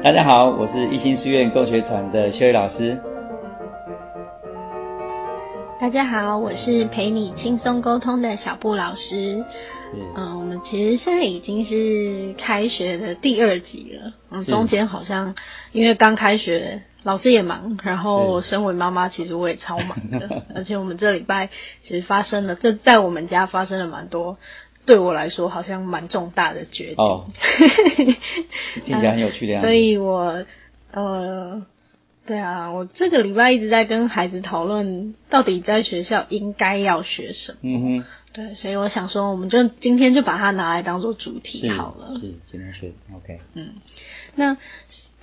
大家好，我是一心书院共学团的修宇老师。大家好，我是陪你轻松沟通的小布老师。嗯，我们其实现在已经是开学的第二集了。嗯，中间好像因为刚开学，老师也忙，然后身为妈妈，其实我也超忙的。而且我们这礼拜其实发生了，这在我们家发生了蛮多，对我来说好像蛮重大的决定。哦，听起来很有趣的样子。所以我呃。对啊，我这个礼拜一直在跟孩子讨论，到底在学校应该要学什么。嗯哼。对，所以我想说，我们就今天就把它拿来当做主题好了。是，今天学，OK。嗯，那。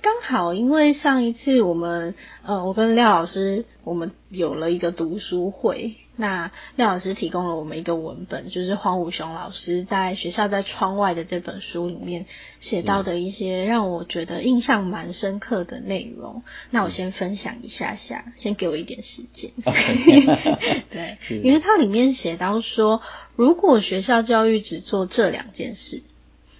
刚好，因为上一次我们呃，我跟廖老师我们有了一个读书会，那廖老师提供了我们一个文本，就是黄武雄老师在学校在窗外的这本书里面写到的一些让我觉得印象蛮深刻的内容。那我先分享一下下，先给我一点时间。对，因为它里面写到说，如果学校教育只做这两件事，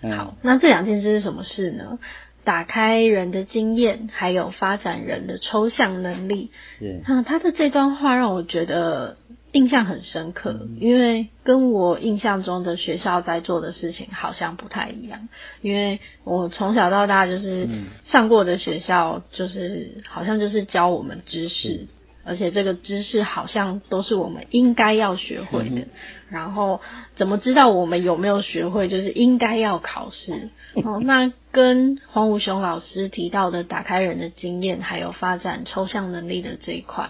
好，那这两件事是什么事呢？打开人的经验，还有发展人的抽象能力。是，嗯，他的这段话让我觉得印象很深刻，因为跟我印象中的学校在做的事情好像不太一样。因为我从小到大就是上过的学校，就是好像就是教我们知识。而且这个知识好像都是我们应该要学会的，然后怎么知道我们有没有学会？就是应该要考试 哦。那跟黄武雄老师提到的打开人的经验，还有发展抽象能力的这一块，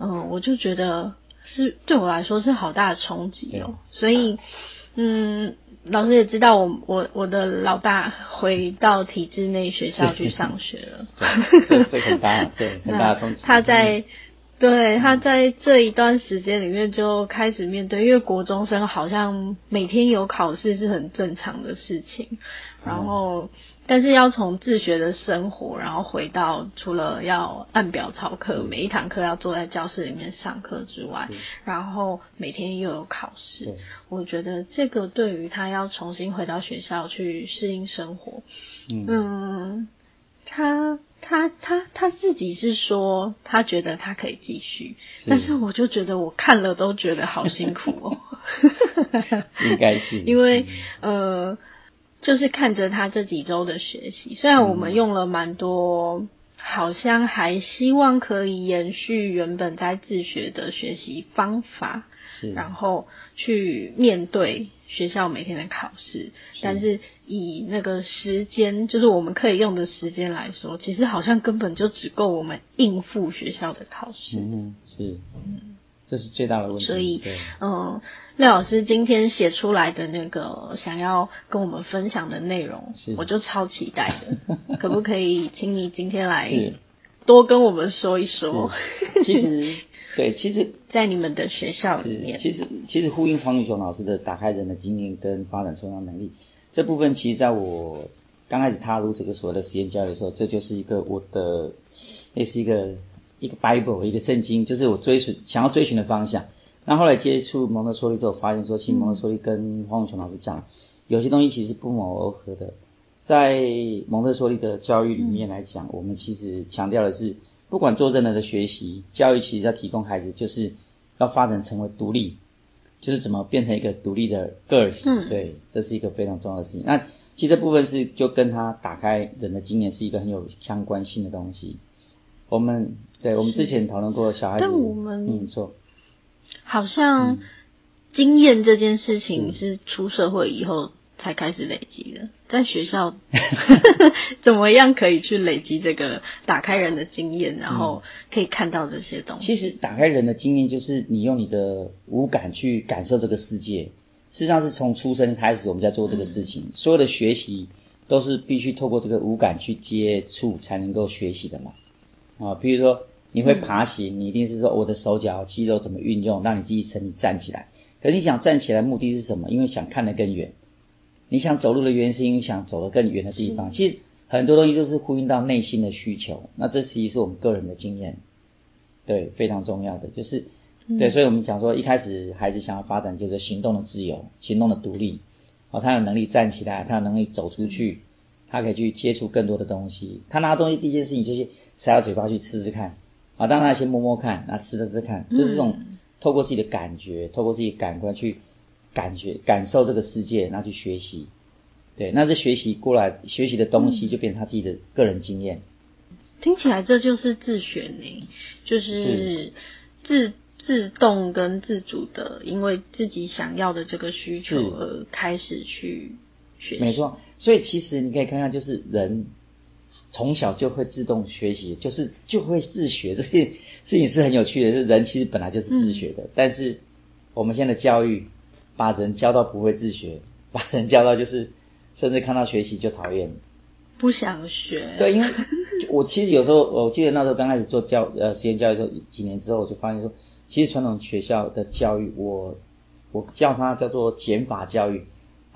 嗯，我就觉得是对我来说是好大的冲击哦。所以，嗯，老师也知道我我我的老大回到体制内学校去上学了，这这很大，对，很大的冲击。他在。对，他在这一段时间里面就开始面对，因为国中生好像每天有考试是很正常的事情，然后但是要从自学的生活，然后回到除了要按表操课，每一堂课要坐在教室里面上课之外，然后每天又有考试，我觉得这个对于他要重新回到学校去适应生活，嗯，他。他他他自己是说，他觉得他可以继续，但是我就觉得我看了都觉得好辛苦哦。应该是。因为呃，就是看着他这几周的学习，虽然我们用了蛮多，好像还希望可以延续原本在自学的学习方法，然后去面对。学校每天的考试，但是以那个时间，就是我们可以用的时间来说，其实好像根本就只够我们应付学校的考试。嗯，是，嗯，这是最大的问题。所以，嗯，廖老师今天写出来的那个想要跟我们分享的内容，我就超期待的。可不可以请你今天来多跟我们说一说？其实。对，其实，在你们的学校里面，其实其实呼应黄宇雄老师的打开人的经验跟发展抽象能力这部分，其实在我刚开始踏入这个所谓的实验教育的时候，这就是一个我的，那是一个一个 Bible 一个圣经，就是我追寻想要追寻的方向。那后来接触蒙特梭利之后，发现说，其实蒙特梭利跟黄永雄老师讲，有些东西其实不谋而合的。在蒙特梭利的教育里面来讲，我们其实强调的是。不管做任何的学习教育，其实要提供孩子，就是要发展成为独立，就是怎么变成一个独立的个体。嗯，对，这是一个非常重要的事情。那其实这部分是就跟他打开人的经验是一个很有相关性的东西。我们对我们之前讨论过小孩子，但我们嗯错，好像经验这件事情是出社会以后。才开始累积的，在学校 怎么样可以去累积这个打开人的经验，然后可以看到这些东西。其实打开人的经验就是你用你的五感去感受这个世界。事实上是从出生开始我们在做这个事情，所有的学习都是必须透过这个五感去接触才能够学习的嘛。啊，比如说你会爬行，你一定是说我的手脚肌肉怎么运用，让你自己身体站起来。可是你想站起来目的是什么？因为想看得更远。你想走路的原因是因为想走得更远的地方，其实很多东西都是呼应到内心的需求。那这其实是我们个人的经验，对，非常重要的就是，对，所以我们讲说一开始孩子想要发展就是行动的自由，行动的独立，哦，他有能力站起来，他有能力走出去，他可以去接触更多的东西。他拿东西第一件事情就是塞到嘴巴去吃吃看，啊，当然先摸摸看，那吃吃吃看，就是这种透过自己的感觉，透过自己感官去感觉感受这个世界，然后去学习。对，那这学习过来学习的东西就变成他自己的个人经验。听起来这就是自学呢，就是自自动跟自主的，因为自己想要的这个需求而开始去学习。没错，所以其实你可以看看，就是人从小就会自动学习，就是就会自学，这些事情是很有趣的。是人其实本来就是自学的，但是我们现在的教育把人教到不会自学，把人教到就是甚至看到学习就讨厌。不想学。对，因为 我其实有时候，我记得那时候刚开始做教呃实验教育的时候，几年之后我就发现说，其实传统学校的教育，我我叫它叫做减法教育，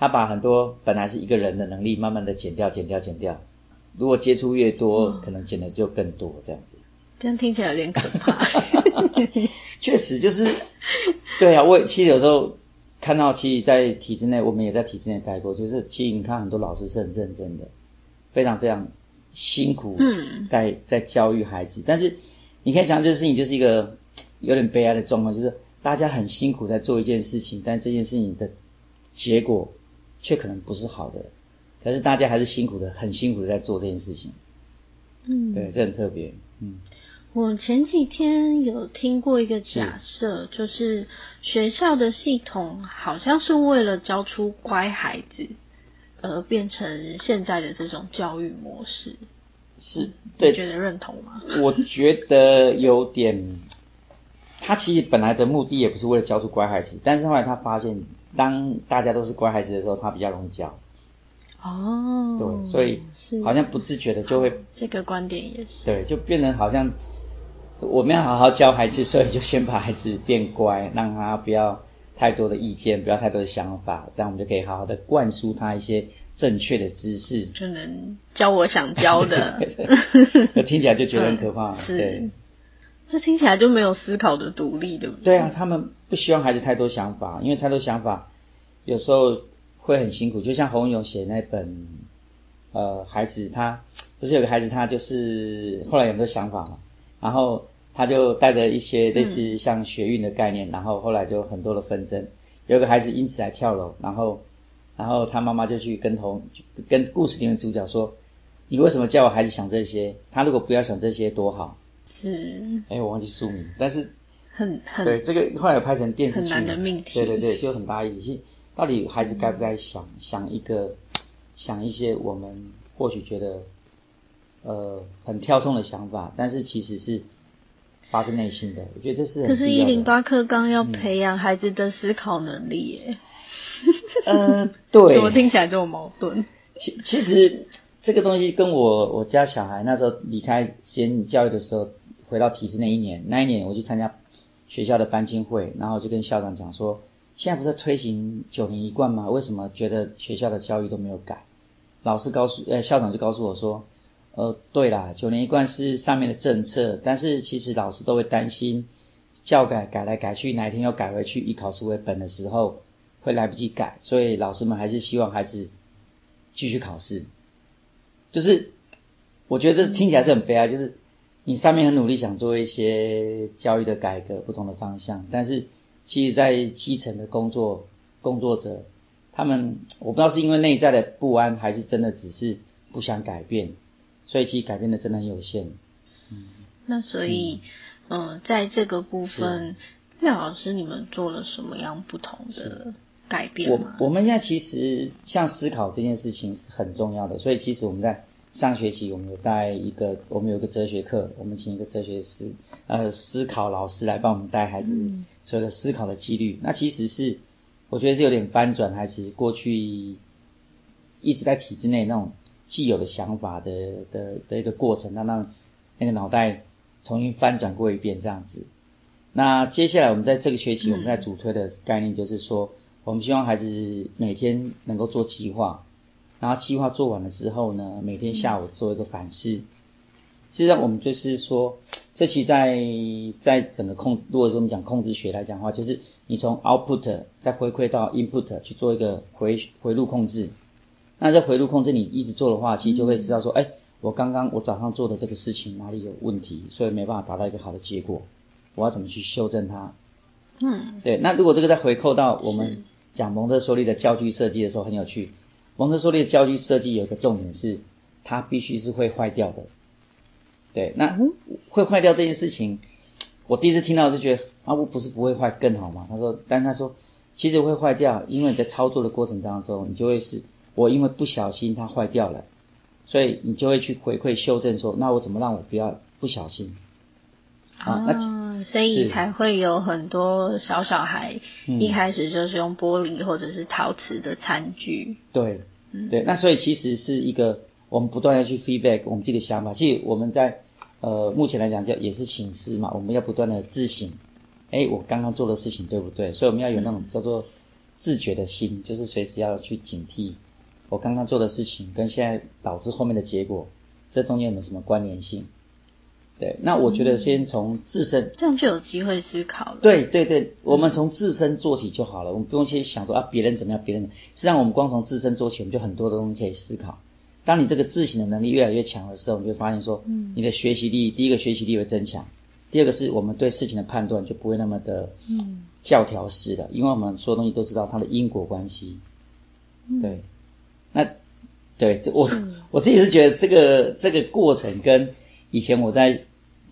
它把很多本来是一个人的能力，慢慢的减掉、减掉、减掉。如果接触越多，可能减的就更多这样子。这样听起来有点可怕。确实就是，对啊，我其实有时候看到，其实，在体制内，我们也在体制内待过，就是其实你看很多老师是很认真的。非常非常辛苦，在在教育孩子，但是你可以想，这个事情就是一个 有点悲哀的状况，就是大家很辛苦在做一件事情，但这件事情的结果却可能不是好的，可是大家还是辛苦的，很辛苦的在做这件事情。嗯，对，这很特别。嗯，我前几天有听过一个假设，就是学校的系统好像是为了教出乖孩子。而变成现在的这种教育模式，是对觉得认同吗？我觉得有点，他其实本来的目的也不是为了教出乖孩子，但是后来他发现，当大家都是乖孩子的时候，他比较容易教。哦，对，所以好像不自觉的就会这个观点也是对，就变成好像我们要好好教孩子，所以就先把孩子变乖，让他不要。太多的意见，不要太多的想法，这样我们就可以好好的灌输他一些正确的知识，就能教我想教的。听起来就觉得很可怕，对。这听起来就没有思考的独立，对不对？对啊，他们不希望孩子太多想法，因为太多想法有时候会很辛苦。就像洪勇写那本，呃，孩子他不是有个孩子，他就是后来有很多想法嘛，然后。他就带着一些类似像学运的概念，然后后来就很多的纷争。有个孩子因此来跳楼，然后，然后他妈妈就去跟同跟故事里面主角说：“你为什么叫我孩子想这些？他如果不要想这些多好。”是。哎，我忘记书名，但是很很对这个后来拍成电视剧，很难的命题。对对对，就很大意义。到底孩子该不该想想一个想一些我们或许觉得呃很跳动的想法，但是其实是。发自内心的，我觉得这是。可是，一零八课纲要培养孩子的思考能力耶。呃，对。怎么听起来这么矛盾。其其实这个东西跟我我家小孩那时候离开先教育的时候，回到体制那一年，那一年我去参加学校的班亲会，然后就跟校长讲说，现在不是推行九年一贯吗？为什么觉得学校的教育都没有改？老师告诉，呃，校长就告诉我说。呃，对啦，九年一贯是上面的政策，但是其实老师都会担心教改改来改去，哪一天又改回去以考试为本的时候会来不及改，所以老师们还是希望孩子继续考试。就是我觉得听起来是很悲哀，就是你上面很努力想做一些教育的改革，不同的方向，但是其实在基层的工作工作者，他们我不知道是因为内在的不安，还是真的只是不想改变。所以其实改变的真的很有限。嗯，那所以，嗯，在这个部分，廖老师，你们做了什么样不同的改变吗？我我们现在其实像思考这件事情是很重要的，所以其实我们在上学期我们有带一个，我们有个哲学课，我们请一个哲学师，呃，思考老师来帮我们带孩子所有的思考的几率。那其实是我觉得是有点翻转孩子过去一直在体制内那种。既有的想法的的的一个过程，那让那个脑袋重新翻转过一遍这样子。那接下来我们在这个学期，我们在主推的概念就是说，我们希望孩子每天能够做计划，然后计划做完了之后呢，每天下午做一个反思。实际上，我们就是说，这期在在整个控，如果说我们讲控制学来讲的话，就是你从 output 再回馈到 input 去做一个回回路控制。那在回路控制你一直做的话，其实就会知道说，哎、我刚刚我早上做的这个事情哪里有问题，所以没办法达到一个好的结果，我要怎么去修正它？嗯，对，那如果这个再回扣到我是们讲蒙特梭利的教具设计的时候，很有趣。蒙特梭利的教具设计有一个重点是，它必须是会坏掉的。对，那嗯会坏掉这件事情，我第一次听到就觉得啊，我不是不会坏更好吗？他说，但是他说其实会坏掉，因为你在操作的过程当中，你就会是我因为不小心它坏掉了，所以你就会去回馈修正说，那我怎么让我不要不小心？啊那所以才会有很多小小孩嗯一开始就是用玻璃或者是陶瓷的餐具。对，嗯对，那所以其实是一个我们不断要去 feedback 我们自己的想法。其实我们在呃目前来讲叫也是醒思嘛，我们要不断的自省，哎，我刚刚做的事情对不对？所以我们要有那种叫做自觉的心，就是随时要去警惕我刚刚做的事情跟现在导致后面的结果，这中间有没有什么关联性？对，那我觉得先从自身这样就有机会思考了。，对对对，我们从自身做起就好了，我们不用去想说啊别人怎么样，别人。实际上我们光从自身做起，我们就很多的东西可以思考。当你这个自省的能力越来越强的时候，你就会发现说，嗯你的学习力，第一个学习力会增强，第二个是我们对事情的判断就不会那么的嗯，教条式的，因为我们所有东西都知道它的因果关系。嗯对，那对这我 我自己是觉得这个这个过程跟以前我在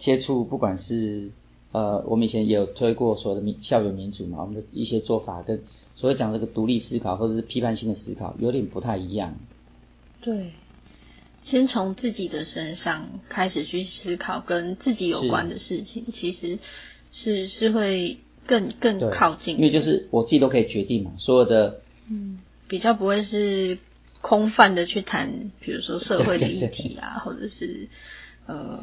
接触，不管是呃，我们以前也有推过所谓的民校园民主嘛，我们的一些做法跟所谓讲这个独立思考或者是批判性的思考有点不太一样。对。先从自己的身上开始去思考跟自己有是关的事情，其实是是会更更，靠近的，因为就是我自己都可以决定嘛，所有的嗯，比较不会是空泛的去谈，比如说社会的议题啊，或者是呃，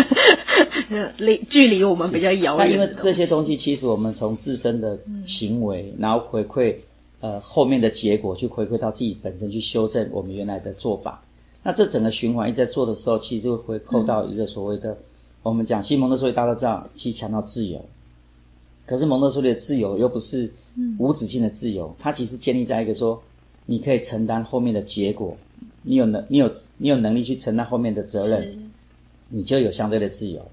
离距离我们比较遥那因为。这些东西，其实我们从自身的行为，然后回馈呃后面的结果，去回馈到自己本身去修正我们原来的做法。那这整个循环一直在做的时候，其实就会扣到一个所谓的、我们讲西蒙特梭利，大家都知道，其实强调自由。可是蒙特梭利的自由又不是嗯无止境的自由，它其实建立在一个说，你可以承担后面的结果，你有能你有你有能力去承担后面的责任，你就有相对的自由。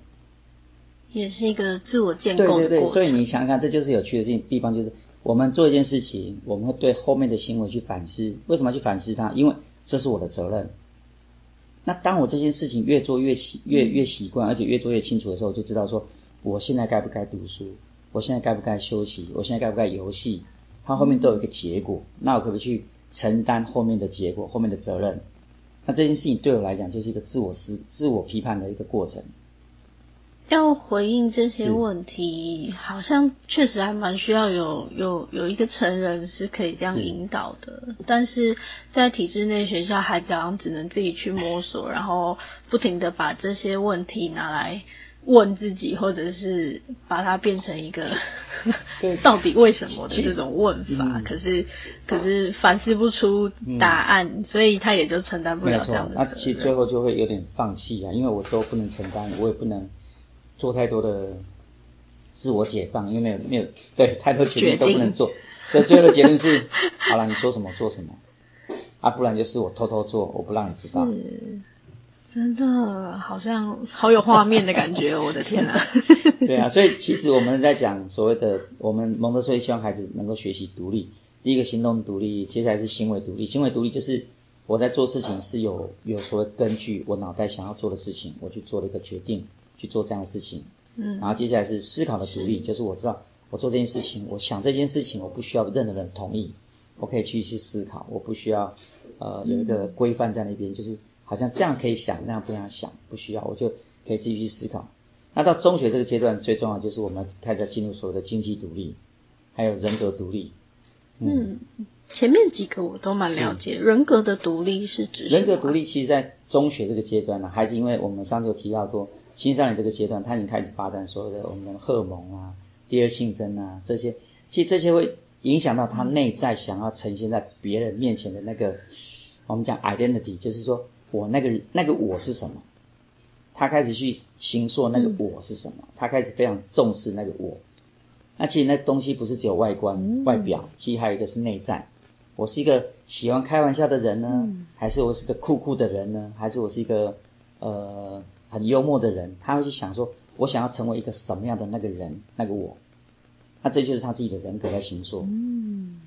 也是一个自我建对对对，构的过程。所以你想想看，这就是有趣的事情地方，就是我们做一件事情，我们会对后面的行为去反思，为什么要去反思它？因为这是我的责任。那当我这件事情越做越习越越习惯，而且越做越清楚的时候，我就知道说，我现在该不该读书，我现在该不该休息，我现在该不该游戏，它后面都有一个结果，那我可不可以去承担后面的结果，后面的责任？那这件事情对我来讲就是一个自我思、自我批判的一个过程。要回应这些问题，好像确实还蛮需要有有有一个成人是可以这样引导的，但是在体制内学校，孩子好像只能自己去摸索，然后不停的把这些问题拿来问自己，或者是把它变成一个对。到底为什么的这种问法，嗯。可是可是反思不出答案，所以他也就承担不了这样，的那。其实最后就会有点放弃啊，因为我都不能承担，我也不能做太多的自我解放，因为没有没有对太多决定都不能做，所以最后的结论是，好了，你说什么做什么，啊，不然就是我偷偷做，我不让你知道。是，真的好像好有画面的感觉哦，我的天啊！对啊，所以其实我们在讲所谓的我们蒙特梭利希望孩子能够学习独立，第一个行动独立，接下来是行为独立。行为独立就是我在做事情是有有所谓根据我脑袋想要做的事情，我去做了一个决定去做这样的事情。嗯然后接下来是思考的独立，就是我知道我做这件事情，我想这件事情，我不需要任何人同意，我可以去去思考，我不需要呃有一个规范在那边，就是好像这样可以想，那样不想想，不需要，我就可以自己去思考。那到中学这个阶段，最重要就是我们开始进入所谓的经济独立，还有人格独立。嗯，前面几个我都蛮了解。人格的独立是指人格独立，其实在中学这个阶段呢、孩子因为我们上次有提到过，青少年这个阶段，他已经开始发展所谓的我们的荷尔蒙啊、第二性征啊这些，其实这些会影响到他内在想要呈现在别人面前的那个，我们讲 identity，就是说我那个那个我是什么，他开始去形塑那个我是什么，他开始非常重视那个我。那其实那东西不是只有外观、嗯外表，其实还有一个是内在。我是一个喜欢开玩笑的人呢，嗯还是我是个酷酷的人呢？还是我是一个呃很幽默的人？他会去想说，我想要成为一个什么样的那个人，那个我。那这就是他自己的人格在形塑。嗯，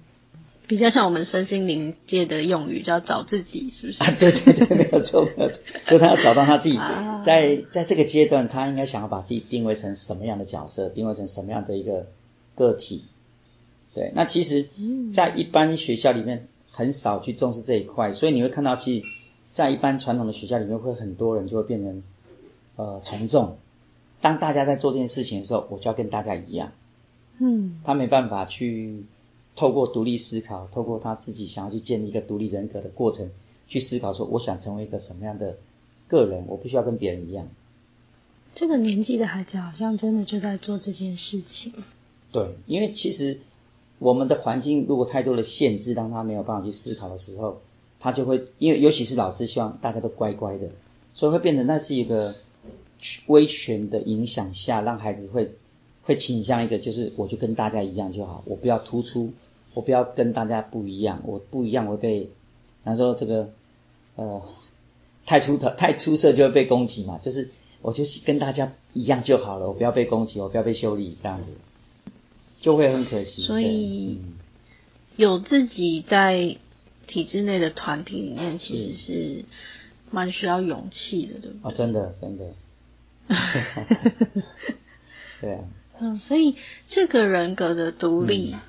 比较像我们身心灵界的用语叫找自己，是不是？啊，对对对，没有错，没有错，就是他要找到他自己啊在在这个阶段，他应该想要把自己定位成什么样的角色，定位成什么样的一个个体。对，那其实嗯，在一般学校里面很少去重视这一块，所以你会看到，其实，在一般传统的学校里面，会很多人就会变成呃从众。当大家在做这件事情的时候，我就要跟大家一样，嗯他没办法去透过独立思考，透过他自己想要去建立一个独立人格的过程，去思考说，我想成为一个什么样的个人，我不需要跟别人一样。这个年纪的孩子好像真的就在做这件事情。对，因为其实我们的环境如果太多的限制，让他没有办法去思考的时候，他就会因为尤其是老师希望大家都乖乖的，所以会变成那是一个威权的影响下，让孩子会会倾向一个就是我就跟大家一样就好，我不要突出，我不要跟大家不一样，我不一样我会被，他说这个呃太出头太出色就会被攻击嘛，就是我就跟大家一样就好了，我不要被攻击，我不要被修理这样子。就会很可惜。所以嗯有自己在体制内的团体里面，其实是蛮需要勇气的，对不啊，对？真的真的，对啊，嗯，所以这个人格的独立，嗯，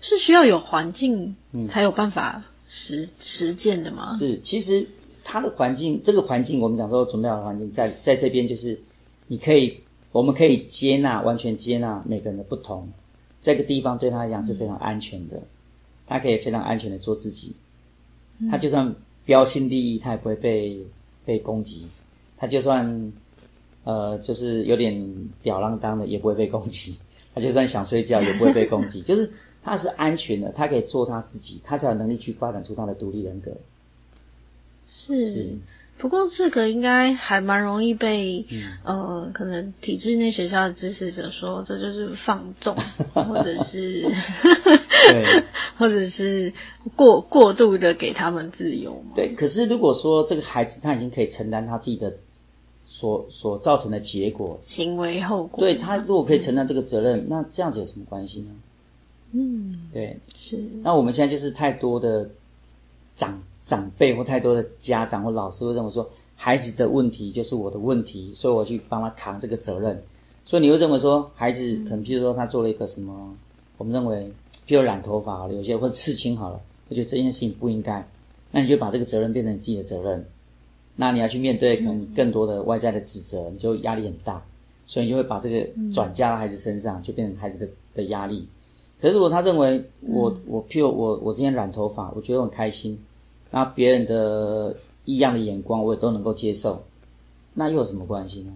是需要有环境嗯才有办法实实践的吗？是，其实它的环境，这个环境，我们讲说准备好的环境，在在这边就是你可以，我们可以接纳，完全接纳每个人的不同。这个地方对他来讲是非常安全的，他可以非常安全的做自己。嗯他就算标新立异，他也不会被被攻击。他就算呃就是有点吊郎当的，也不会被攻击。他就算想睡觉，也不会被攻击。就是他是安全的，他可以做他自己，他才有能力去发展出他的独立人格。是是不过这个应该还蛮容易被、嗯呃，可能体制内学校的支持者说这就是放纵，或者是 对或者是过过度的给他们自由嘛。对，可是如果说这个孩子他已经可以承担他自己的所所造成的结果，行为后果。对他如果可以承担这个责任，那这样子有什么关系呢？嗯，对，是，那我们现在就是太多的长长辈或太多的家长或老师会认为说，孩子的问题就是我的问题，所以我去帮他扛这个责任。所以你会认为说，孩子可能譬如说他做了一个什么，我们认为譬如染头发好了，有些或者刺青好了，我觉得这件事情不应该，那你就把这个责任变成你自己的责任。那你要去面对可能更多的外在的指责，你就压力很大，所以你就会把这个转嫁到孩子身上，就变成孩子的的压力。可是如果他认为我我譬如我我今天染头发，我觉得很开心，那别人的异样的眼光我也都能够接受，那又有什么关系呢？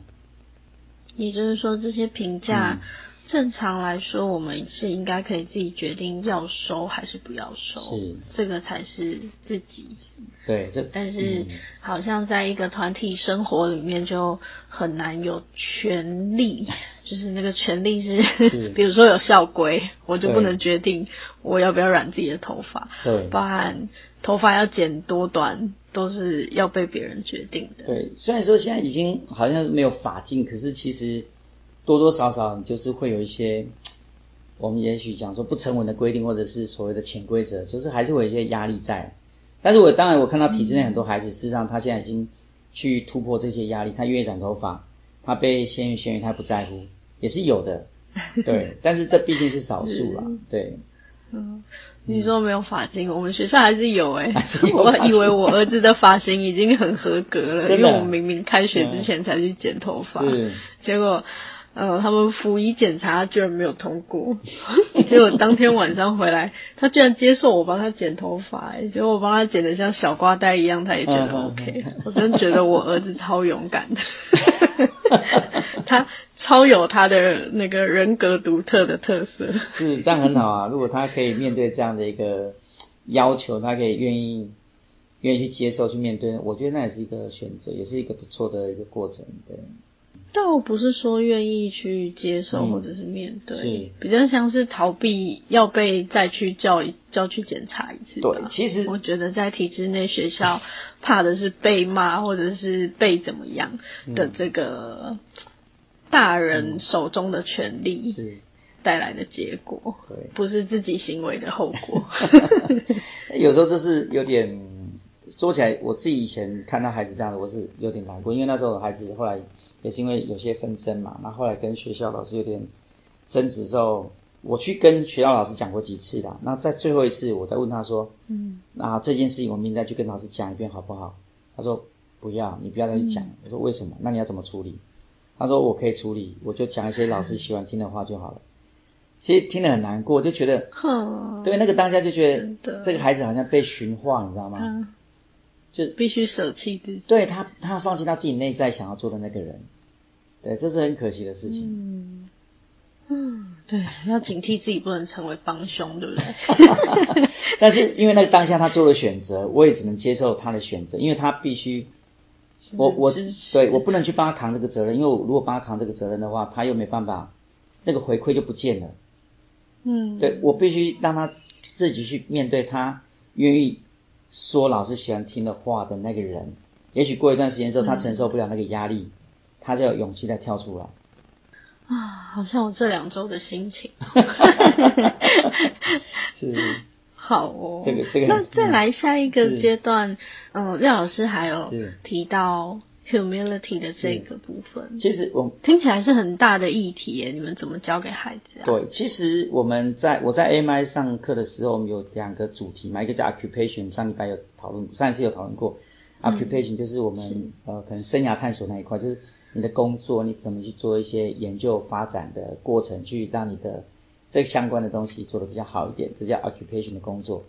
也就是说，这些评价、嗯正常来说，我们是应该可以自己决定要收还是不要收，是。这个才是自己。对，这但是嗯。好像在一个团体生活里面，就很难有权利，就是那个权利是，是。比如说有校规，我就不能决定我要不要染自己的头发，对。包含头发要剪多短，都是要被别人决定的。对，虽然说现在已经好像没有法禁，可是其实多多少少你就是会有一些，我们也许讲说不成文的规定，或者是所谓的潜规则，就是还是会有一些压力在。但是我当然我看到体制内很多孩子，事实上他现在已经去突破这些压力，他愿意染头发，他被先于先于他不在乎，也是有的。对，但是这毕竟是少数啦。对，嗯，你说没有发型，我们学校还是有 哎、我以为我儿子的发型已经很合格了，因为我明明开学之前才去剪头发，是结果。呃，他们辅以检查居然没有通过，结果当天晚上回来，他居然接受我帮他剪头发、欸，结果我帮他剪的像小瓜呆一样，他也觉得 OK，、我真觉得我儿子超勇敢的，他超有他的那个人格独特的特色。是这样很好啊。如果他可以面对这样的一个要求，他可以愿意愿意去接受去面对，我觉得那也是一个选择，也是一个不错的一个过程。对，倒不是说愿意去接受嗯或者是面对，是比较像是逃避要被再去叫一叫去检查一次。对其实我觉得在体制内学校，怕的是被骂或者是被怎么样的嗯这个大人手中的权利是，带来的结果，对。不是自己行为的后果。有时候这是有点说起来，我自己以前看到孩子这样子，我是有点难过，因为那时候孩子后来也是因为有些纷争嘛，那后来跟学校老师有点争执之后，我去跟学校老师讲过几次啦。那在最后一次，我再问他说，嗯那这件事情我明天再去跟老师讲一遍好不好？他说不要，你不要再去讲。我说为什么？那你要怎么处理？他说我可以处理，我就讲一些老师喜欢听的话就好了。其实听得很难过，就觉得哼，对那个当下就觉得这个孩子好像被驯化，你知道吗？他就必须舍弃自己。对他，他放弃他自己内在想要做的那个人，对，这是很可惜的事情。嗯嗯，对，要警惕自己不能成为帮凶，对不对？但是因为那个当下他做了选择，我也只能接受他的选择，因为他必须，我我对我不能去帮他扛这个责任，因为我如果帮他扛这个责任的话，他又没办法，那个回馈就不见了。嗯，对我必须让他自己去面对他愿意说老师喜欢听的话的那个人。也许过一段时间之后，他承受不了那个压力，他就有勇气再跳出来。啊，好像我这两周的心情。是，好哦，这个这个那再来下一个是阶段，嗯，廖老师还有提到 humility 的这个部分，其实我听起来是很大的议题耶，你们怎么教给孩子啊？对，其实我们在我在 AMI 上课的时候，我们有两个主题嘛，一个叫 occupation，上礼拜有讨论，上一次有讨论过。occupation 就是我们呃可能生涯探索那一块，就是你的工作，你怎么去做一些研究发展的过程，去让你的这个相关的东西做得比较好一点，这叫 occupation 的工作。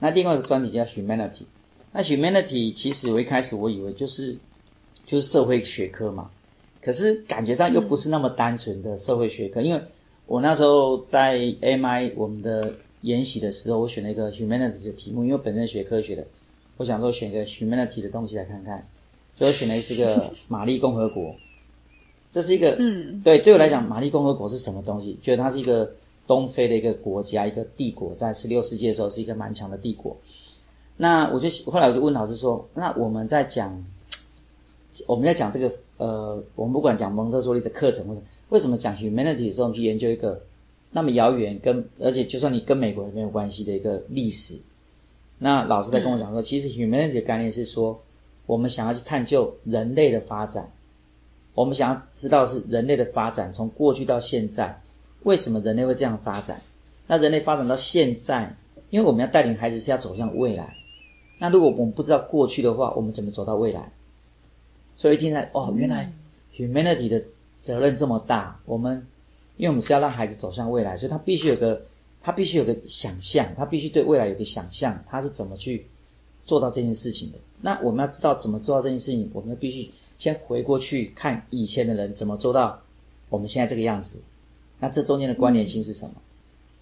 那另外一个专题叫 humanity。那 humanity 其实我一开始我以为就是就是社会学科嘛，可是感觉上又不是那么单纯的社会学科，因为我那时候在 AMI 我们的研习的时候，我选了一个 humanity 的题目，因为本身学科学的，我想说选个 humanity 的东西来看看，所以我选的是一个 玛丽共和国。这是一个，嗯对，对我来讲，玛丽共和国是什么东西？觉得它是一个东非的一个国家，一个帝国，在十六世纪的时候是一个蛮强的帝国。那我就后来我就问老师说，那我们在讲我们在讲这个呃，我们不管讲蒙特梭利的课程或者为什么讲 humanity 的时候，我们去研究一个那么遥远跟而且就算你跟美国也没有关系的一个历史。那老师在跟我讲说，其实 humanity 的概念是说，我们想要去探究人类的发展，我们想要知道是人类的发展从过去到现在，为什么人类会这样发展？那人类发展到现在，因为我们要带领孩子是要走向未来。那如果我们不知道过去的话，我们怎么走到未来？所以一听来，哦，原来 humanity 的责任这么大。我们因为我们是要让孩子走向未来，所以他必须有个他必须有个想象，他必须对未来有个想象，他是怎么去做到这件事情的。那我们要知道怎么做到这件事情，我们必须先回过去看以前的人怎么做到我们现在这个样子。那这中间的关联性是什么？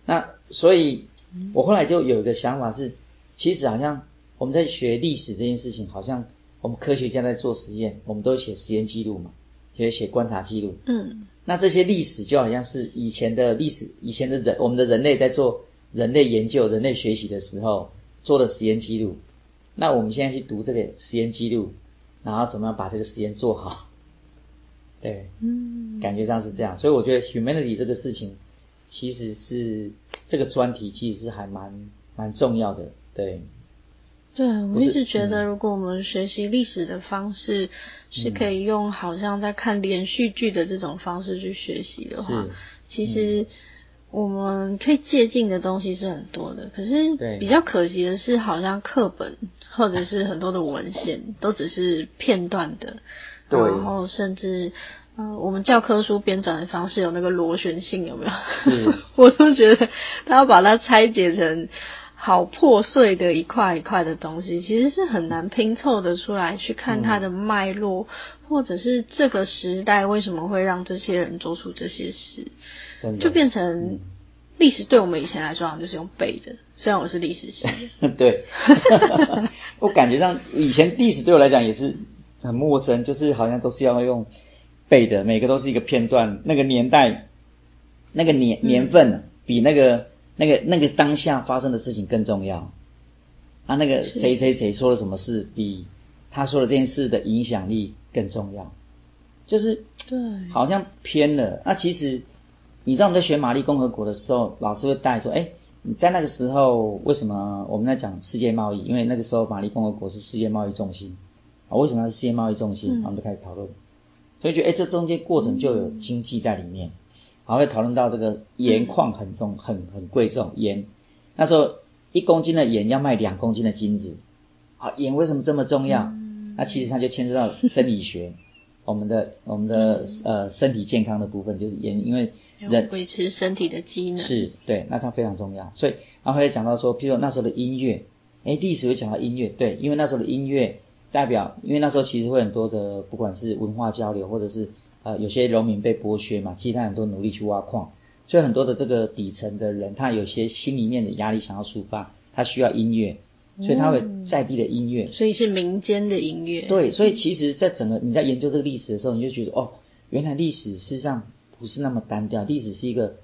那所以，我后来就有一个想法是，其实好像我们在学历史这件事情，好像我们科学家在做实验，我们都会写实验记录嘛，也会写观察记录。嗯那这些历史就好像是以前的历史，以前的人，我们的人类在做人类研究、人类学习的时候做的实验记录。那我们现在去读这个实验记录，然后怎么样把这个实验做好？对，嗯，感觉上是这样。所以我觉得 humanity 这个事情，其实是这个专题其实是还蛮蛮重要的。对，对，我一直觉得，嗯如果我们学习历史的方式是可以用好像在看连续剧的这种方式去学习的话，其实我们可以借鉴的东西是很多的。可是比较可惜的是，好像课本或者是很多的文献都只是片段的，然后甚至。嗯，我们教科书编纂的方式有那个螺旋性，有没有？是 我都觉得他要把它拆解成好破碎的一块一块的东西，其实是很难拼凑的出来，去看它的脉络，或者是这个时代为什么会让这些人做出这些事，就变成历史对我们以前来说好像就是用背的，虽然我是历史系的，对，我感觉上以前历史对我来讲也是很陌生，就是好像都是要用背的，每个都是一个片段，那个年代、那个年年份比那个那个那个当下发生的事情更重要。啊，那个谁谁谁说了什么事，比他说的这件事的影响力更重要。就是对，好像偏了。那其实你知道我们在学玛丽共和国的时候，老师会带说，哎，你在那个时候为什么我们在讲世界贸易？因为那个时候玛丽共和国是世界贸易中心啊，为什么是世界贸易中心？我们就开始讨论。所以觉得，哎，这中间过程就有经济在里面，然后会讨论到这个盐矿很重、很很贵重盐。那时候一公斤的盐要卖两公斤的金子，啊，盐为什么这么重要？那其实它就牵涉到生理学。我们的我们的呃身体健康的部分就是盐，因为人维持身体的机能是对，那它非常重要。所以然后会讲到说，譬如那时候的音乐，哎，历史会讲到音乐，对，因为那时候的音乐代表，因为那时候其实会很多的，不管是文化交流，或者是呃有些农民被剥削嘛，其实他很多努力去挖矿，所以很多的这个底层的人，他有些心里面的压力想要抒发，他需要音乐。所以他会在地的音乐，所以是民间的音乐。对，所以其实，在整个你在研究这个历史的时候，你就觉得哦，原来历史事实上不是那么单调，历史是一个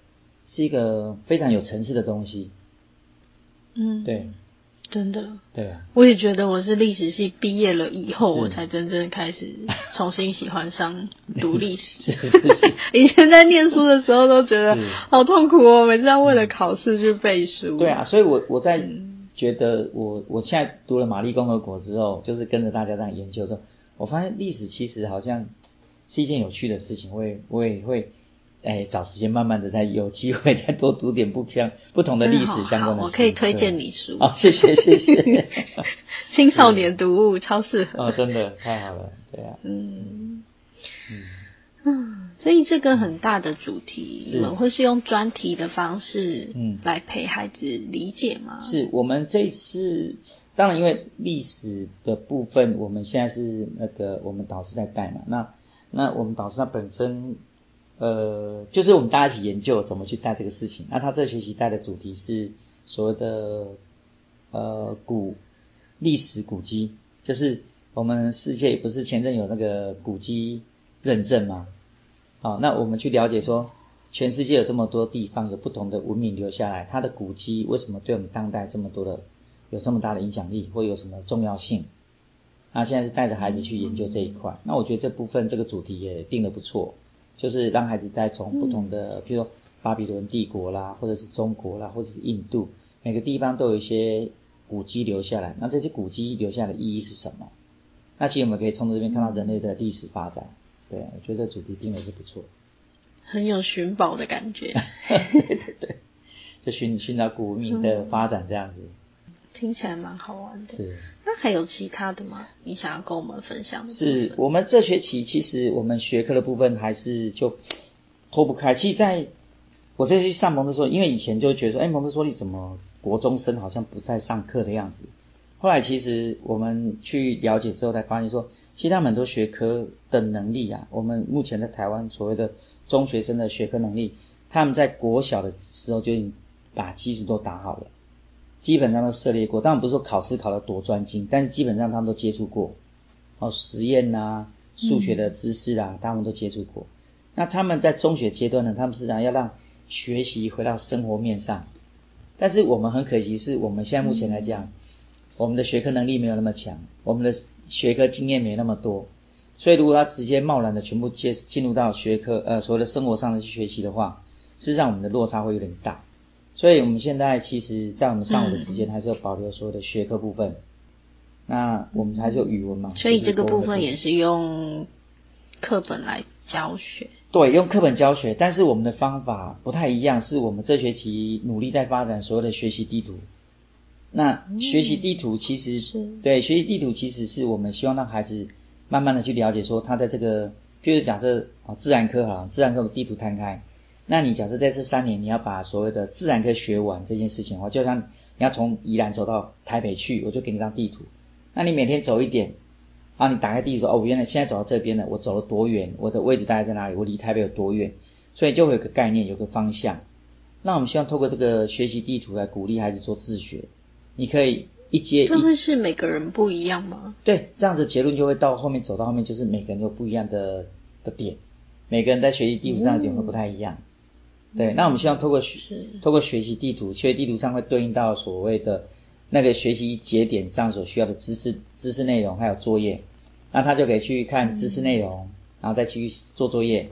是一个非常有层次的东西。嗯，对，真的。对啊。我也觉得我是历史系毕业了以后，我才真正开始重新喜欢上 读历史。以前在念书的时候都觉得好痛苦哦，每次要为了考试去背书。对啊，所以我我在。觉得我我现在读了玛丽共和国之后，就是跟着大家这样研究之后，我发现历史其实好像是一件有趣的事情。我也我也会哎找时间慢慢的再有机会再多读点不相不同的历史相关的书。我可以推荐你书。哦，谢谢谢谢。青少年读物超适合。哦，真的太好了，对啊。嗯嗯嗯。所以这个很大的主题，你们会是用专题的方式，嗯，来陪孩子理解吗？是我们这次，当然因为历史的部分，我们现在是那个我们导师在带嘛，那那我们导师他本身，呃，就是我们大家一起研究怎么去带这个事情。那他这学期带的主题是所谓的呃古历史古迹，就是我们世界不是前阵有那个古迹认证吗？好，那我们去了解说，全世界有这么多地方有不同的文明留下来，它的古迹为什么对我们当代这么多的有这么大的影响力，或有什么重要性？那现在是带着孩子去研究这一块。那我觉得这部分这个主题也定的不错，就是让孩子在从不同的，比如说巴比伦帝国啦，或者是中国啦，或者是印度，每个地方都有一些古迹留下来。那这些古迹留下来的意义是什么？那其实我们可以从这边看到人类的历史发展。对啊，我觉得主题定的是不错，很有寻宝的感觉。对对对，就寻寻找古文明的发展这样子，听起来蛮好玩的。是，那还有其他的吗？你想要跟我们分享？是我们这学期其实我们学科的部分还是就脱不开。其实在我这次上蒙特梭利，因为以前就觉得说，哎，蒙特梭利怎么国中生好像不在上课的样子。后来其实我们去了解之后，才发现说，其实他们很多学科的能力啊，我们目前在台湾所谓的中学生的学科能力，他们在国小的时候就已经把基础都打好了，基本上都涉猎过。当然不是说考试考得多专精，但是基本上他们都接触过，哦，实验啊，数学的知识啊，他们都接触过。那他们在中学阶段呢，他们实际上要让学习回到生活面上，但是我们很可惜是我们现在目前来讲。我们的学科能力没有那么强，我们的学科经验没那么多，所以如果他直接贸然的全部接进入到学科呃所谓的生活上的去学习的话，事实上我们的落差会有点大。所以我们现在其实，在我们上午的时间还是有保留所有的学科部分。那我们还是有语文嘛？所以这个部分也是用课本来教学。对，用课本教学，但是我们的方法不太一样，是我们这学期努力在发展所有的学习地图。那学习地图其实对学习地图其实是我们希望让孩子慢慢的去了解说他在这个，譬如假设啊自然科哈，自然科地图摊开，那你假设在这三年你要把所谓的自然科学完这件事情的话，就像你要从宜兰走到台北去，我就给你张地图，那你每天走一点，啊你打开地图说哦我原来现在走到这边了，我走了多远，我的位置大概在哪里，我离台北有多远，所以就会有个概念，有个方向。那我们希望透过这个学习地图来鼓励孩子做自学。你可以一阶，这会是每个人不一样吗？对，这样子结论就会到后面走到后面，就是每个人有不一样的的点。每个人在学习地图上的点会不太一样。对，那我们希望透过学透过学习地图，学习地图上会对应到所谓的那个学习节点上所需要的知识、知识内容还有作业，那他就可以去看知识内容，然后再去做作业。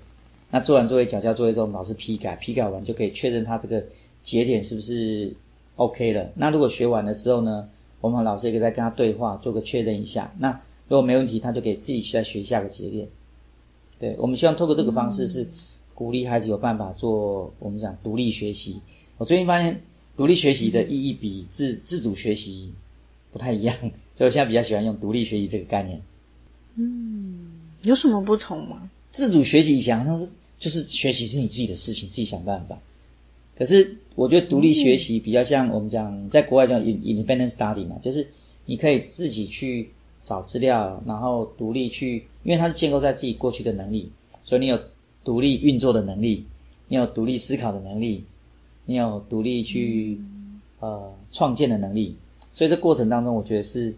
那做完作业、缴交作业之后，老师批改，批改完就可以确认他这个节点是不是 OK 了。那如果学完的时候呢，我们老师也可以再跟他对话，做个确认一下。那如果没问题，他就可以自己去再学下个节点。对，我们希望透过这个方式是。鼓励孩子有办法做我们讲独立学习。我最近发现独立学习的意义比自自主学习不太一样，所以我现在比较喜欢用独立学习这个概念。嗯，有什么不同吗？自主学习以前好像是就是学习是你自己的事情，自己想办法。可是我觉得独立学习比较像我们讲在国外叫 independent study 嘛，就是你可以自己去找资料，然后独立去，因为它是建构在自己过去的能力，所以你有。独立运作的能力，你有独立思考的能力，你有独立去呃创建的能力，所以这过程当中，我觉得是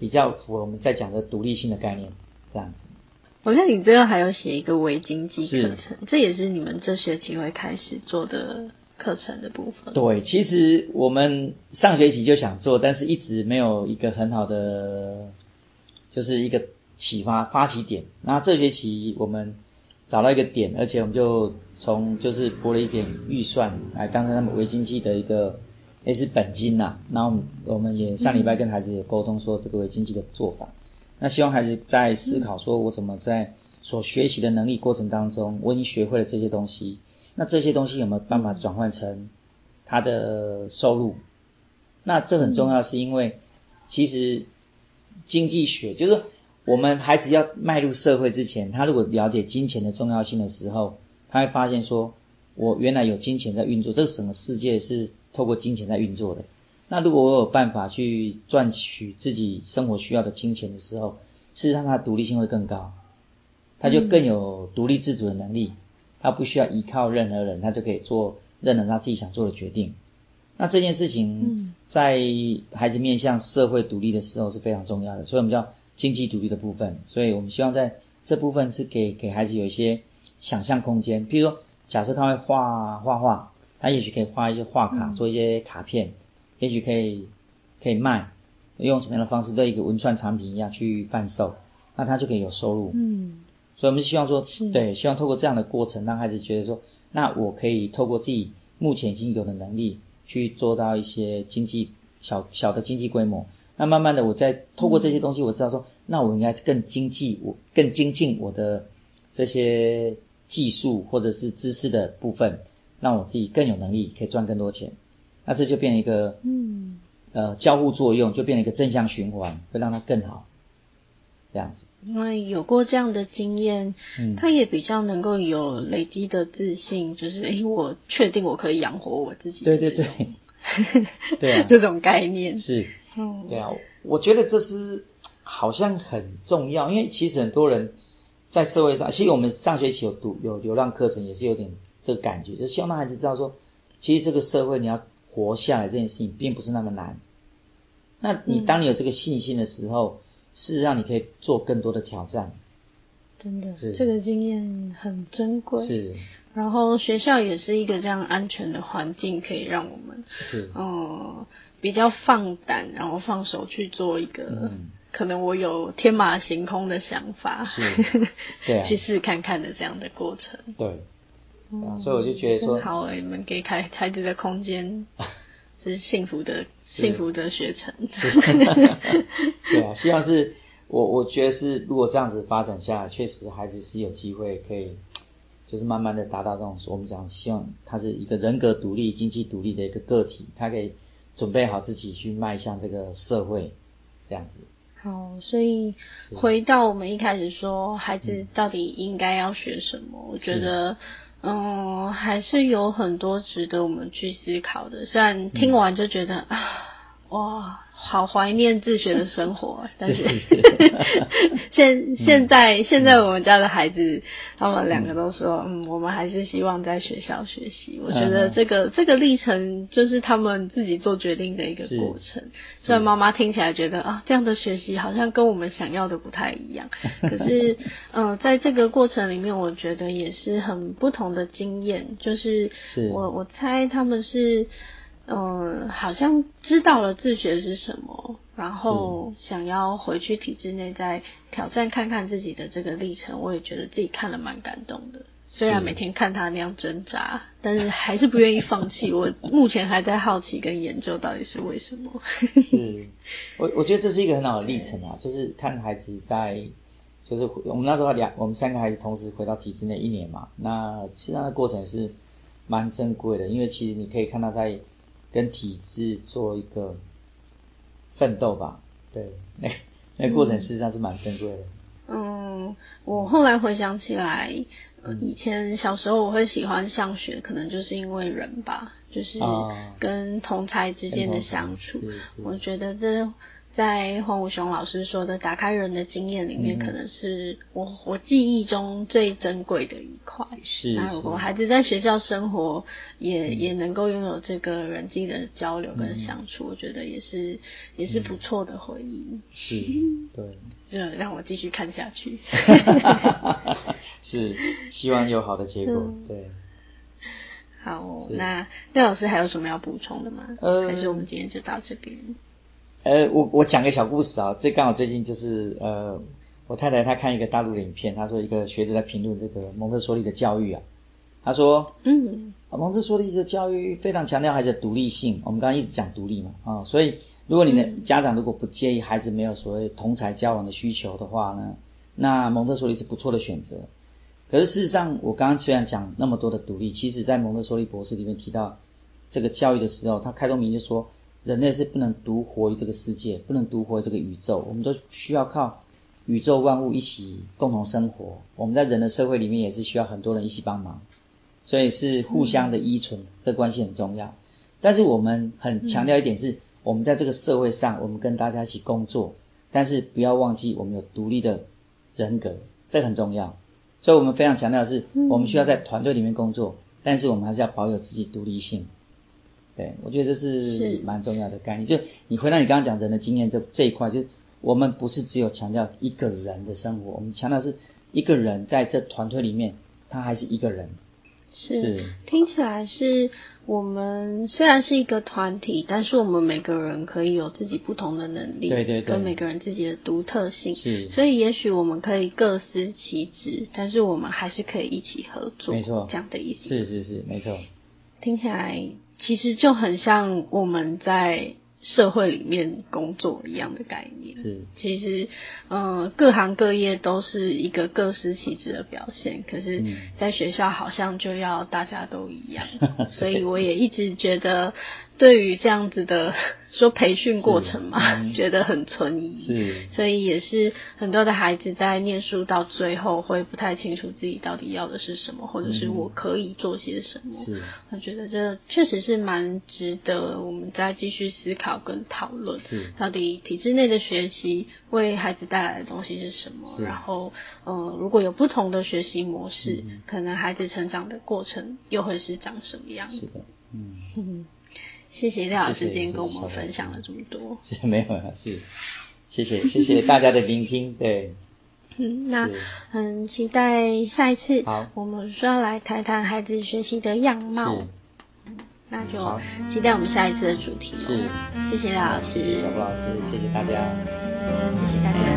比较符合我们在讲的独立性的概念，这样子。我看你最后还有写一个微经济课程，这也是你们这学期会开始做的课程的部分。对，其实我们上学期就想做，但是一直没有一个很好的，就是一个启发发起点。那这学期我们。找到一个点，而且我们就从就是拨了一点预算来当成他们微经济的一个也是本金呐。然后我们也上礼拜跟孩子也沟通说这个微经济的做法。那希望孩子在思考说我怎么在所学习的能力过程当中，我已经学会了这些东西。那这些东西有没有办法转换成他的收入？那这很重要，是因为其实经济学就是。我们孩子要迈入社会之前，他如果了解金钱的重要性的时候，他会发现说，我原来有金钱在运作，这个整个世界是透过金钱在运作的。那如果我有办法去赚取自己生活需要的金钱的时候，事实上他的独立性会更高，他就更有独立自主的能力，他不需要依靠任何人，他就可以做任何他自己想做的决定。那这件事情在孩子面向社会独立的时候是非常重要的，所以我们叫。经济独立的部分，所以我们希望在这部分是给给孩子有一些想象空间。譬如说，假设他会画画画，他也许可以画一些画卡，做一些卡片，也许可以可以卖，用什么样的方式，对一个文创产品一样去贩售，那他就可以有收入。嗯，所以我们希望说，对，希望透过这样的过程，让孩子觉得说，那我可以透过自己目前已经有的能力，去做到一些经济小小的经济规模。那慢慢的，我在透过这些东西，我知道说，那我应该更精进，我更精进我的这些技术或者是知识的部分，让我自己更有能力，可以赚更多钱。那这就变成一个，嗯，呃，交互作用，就变成一个正向循环，会让它更好，这样子。因为有过这样的经验，嗯，他也比较能够有累积的自信，就是诶，我确定我可以养活我自己。对对对，对啊，这种概念是。对啊，我觉得这是好像很重要，因为其实很多人在社会上，其实我们上学期有读有流浪课程，也是有点这个感觉，就希望让孩子知道说，其实这个社会你要活下来这件事情并不是那么难。那你当你有这个信心的时候，事实上你可以做更多的挑战。真的，这个经验很珍贵。是。然后学校也是一个这样安全的环境，可以让我们是嗯。比较放胆，然后放手去做一个，可能我有天马行空的想法，是，对，去试看看的这样的过程。对，所以我就觉得说，好，你们给孩孩子的空间 是幸福的，幸福的学成。对啊，希望是我我觉得是，如果这样子发展下来，确实孩子是有机会可以，就是慢慢的达到这种我们讲，希望他是一个人格独立、经济独立的一个个体，他可以。准备好自己去迈向这个社会，这样子。好，所以回到我们一开始说，孩子到底应该要学什么？我觉得，嗯，还是有很多值得我们去思考的。虽然听完就觉得啊，哇，好怀念自学的生活，但是是 现现在现在我们家的孩子，他们两个都说，嗯，我们还是希望在学校学习。我觉得嗯这个这个历程就是他们自己做决定的一个过程。虽然妈妈听起来觉得啊，这样的学习好像跟我们想要的不太一样，可是，嗯、在这个过程里面，我觉得也是很不同的经验。就是是我我猜他们是。嗯，好像知道了自学是什么，然后想要回去体制内再挑战看看自己的这个历程，我也觉得自己看了蛮感动的。虽然每天看他那样挣扎，但是还是不愿意放弃。我目前还在好奇跟研究到底是为什么。是，我我觉得这是一个很好的历程啊，就是看孩子在，就是我们那时候两，我们三个孩子同时回到体制内一年嘛，那实际上的过程是蛮珍贵的，因为其实你可以看到在跟体制做一个奋斗吧，对，那那过程事实上是蛮珍贵的。嗯，我后来回想起来，以前小时候我会喜欢上学，可能就是因为人吧，就是哦跟同才之间的相处。我觉得这在黄武雄老师说的打开人的经验里面，嗯可能是我我记忆中最珍贵的一块。是那如果孩子在学校生活，也、嗯也能够拥有这个人际的交流跟嗯相处，我觉得也是也是不错的回忆。是，对，就让我继续看下去。是，希望有好的结果嗯，对。好，是那廖老师还有什么要补充的吗？呃还是我们今天就到这边？呃，我我讲个小故事啊，这刚好最近就是呃，我太太她看一个大陆的影片，她说一个学者在评论这个蒙特梭利的教育啊，她说嗯啊蒙特梭利的教育非常强调孩子的独立性，我们刚刚一直讲独立嘛啊，所以如果你的嗯家长如果不介意孩子没有所谓同才交往的需求的话呢，那蒙特梭利是不错的选择。可是事实上，我刚刚虽然讲那么多的独立，其实在蒙特梭利博士里面提到这个教育的时候，他开宗明义就说，人类是不能独活于这个世界，不能独活于这个宇宙，我们都需要靠宇宙万物一起共同生活。我们在人的社会里面也是需要很多人一起帮忙，所以是互相的依存，这关系很重要。但是我们很强调一点是，我们在这个社会上，我们跟大家一起工作，但是不要忘记我们有独立的人格，这个很重要。所以我们非常强调的是，嗯我们需要在团队里面工作，但是我们还是要保有自己独立性。对，我觉得这是是蛮重要的概念。就你回到你刚刚讲人的经验这这一块，就是我们不是只有强调一个人的生活，我们强调是一个人在这团队里面，他还是一个人。是是听起来是我们虽然是一个团体，但是我们每个人可以有自己不同的能力，对对对跟每个人自己的独特性。是所以也许我们可以各司其职，但是我们还是可以一起合作。没错这样的意思。是是是，没错。听起来其实就很像我们在社会里面工作一样的概念。是其实，嗯、各行各业都是一个各司其职的表现。可是嗯，在学校好像就要大家都一样，所以我也一直觉得，对于这样子的 说培训过程嘛，觉得很存疑。是所以也是很多的孩子在念书到最后会不太清楚自己到底要的是什么，或者是嗯我可以做些什么。是我觉得这确实是蛮值得我们再继续思考跟讨论。是到底体制内的学习为孩子带来的东西是什么？是然后，呃，如果有不同的学习模式，嗯可能孩子成长的过程又会是长什么样子？是的，嗯，嗯，谢谢廖老师谢谢今天跟我们分享了这么多。是没有了，是谢谢谢谢大家的聆听，对，嗯，那是。很期待下一次，好。我们说要来谈谈孩子学习的样貌。是。那就期待我们下一次的主题是，谢谢廖老师，谢谢小布老师，谢谢大家。谢谢大家。